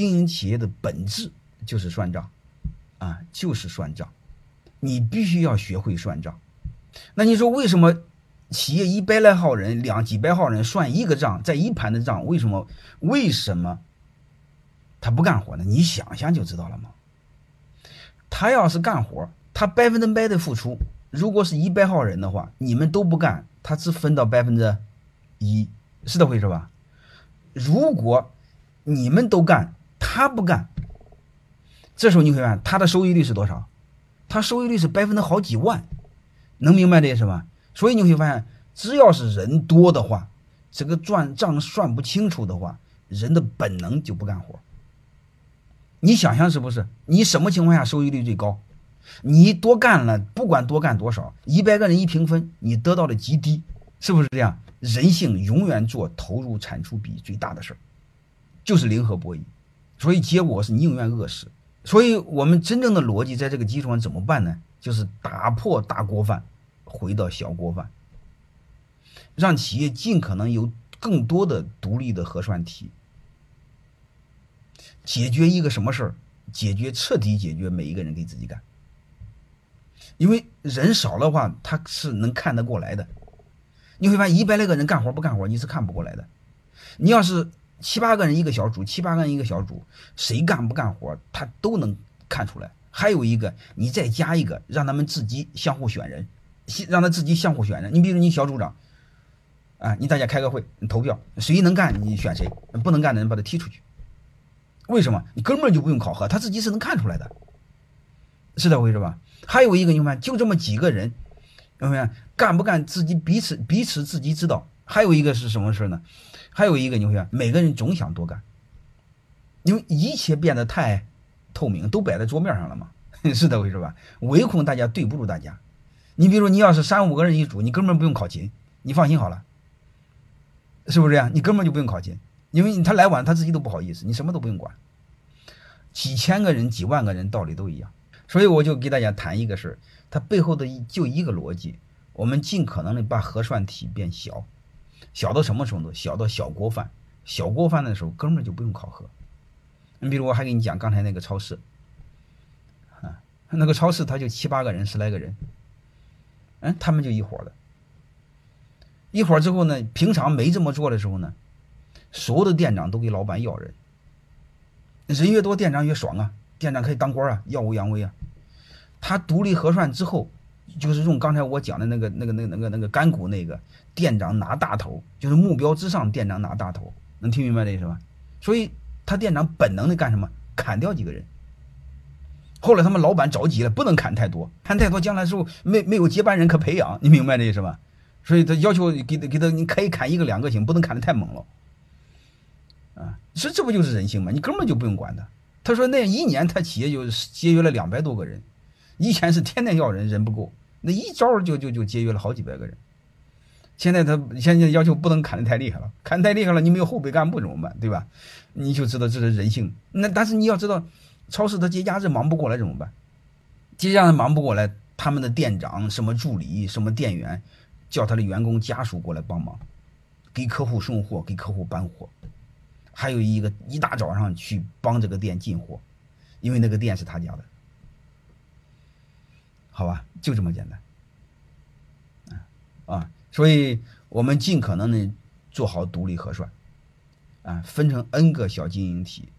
经营企业的本质就是算账，啊，就是算账，你必须要学会算账。那你说为什么企业一百来号人、两几百号人算一个账，在一盘的账，为什么为什么他不干活呢？你想想就知道了吗？他要是干活，他百分之百的付出。如果是一百号人的话，你们都不干，他只分到百分之一，是这回事吧？如果你们都干，他不干，这时候你会发现他的收益率是多少？他收益率是百分之好几万，能明白这意思吧？所以你会发现，只要是人多的话，这个赚账算不清楚的话，人的本能就不干活。你想想是不是？你什么情况下收益率最高？你多干了，不管多干多少，一百个人一平分，你得到的极低，是不是这样？人性永远做投入产出比最大的事儿，就是零和博弈，所以结果是宁愿饿死。所以我们真正的逻辑在这个基础上怎么办呢？就是打破大锅饭，回到小锅饭，让企业尽可能有更多的独立的核算题，解决一个什么事儿？解决彻底解决每一个人给自己干。因为人少的话，他是能看得过来的。你会发现一百来个人干活不干活，你是看不过来的。你要是七八个人一个小组，七八个人一个小组，谁干不干活，他都能看出来。还有一个，你再加一个，让他们自己相互选人，让他自己相互选人。你比如你小组长，啊，你大家开个会，你投票，谁能干你选谁，不能干的人把他踢出去。为什么？你根本就不用考核，他自己是能看出来的，是这回事吧？还有一个，你看，就这么几个人，有没有干不干自己彼此彼此自己知道。还有一个是什么事呢？还有一个，你会发现，每个人总想多干，因为一切变得太透明，都摆在桌面上了嘛，是这回事吧？唯恐大家对不住大家。你比如你要是三五个人一组，你根本不用考勤，你放心好了，是不是这样？你根本就不用考勤，因为他来晚他自己都不好意思，你什么都不用管。几千个人、几万个人，道理都一样。所以我就给大家谈一个事儿，它背后的就一个逻辑，我们尽可能的把核算题变小，小到什么程度？小到小锅饭，小锅饭的时候根本就不用考核。你比如我还给你讲刚才那个超市，啊，那个超市他就七八个人、十来个人，嗯，他们就一伙的，一伙之后呢，平常没这么做的时候呢，所有的店长都给老板要人，人越多店长越爽啊。店长可以当官啊，耀武扬威啊！他独立核算之后，就是用刚才我讲的那个、那个、那个、那个、那个干股那个店长拿大头，就是目标之上，店长拿大头，能听明白这意思吧？所以他店长本能的干什么？砍掉几个人。后来他们老板着急了，不能砍太多，砍太多将来时候没没有接班人可培养，你明白这意思吧？所以他要求给他给他，你可以砍一个两个行，不能砍的太猛了。啊，这这不就是人性吗？你根本就不用管他。他说：“那一年他企业就节约了两百多个人，以前是天天要人，人不够，那一招就就就节约了好几百个人。现在他现在要求不能砍的太厉害了，砍太厉害了，你没有后备干部怎么办？对吧？你就知道这是人性。那但是你要知道，超市他节假日忙不过来怎么办？节假日忙不过来，他们的店长、什么助理、什么店员，叫他的员工家属过来帮忙，给客户送货，给客户搬货。”还有一个一大早上去帮这个店进货，因为那个店是他家的，好吧，就这么简单，啊，所以我们尽可能的做好独立核算，啊，分成 n 个小经营体，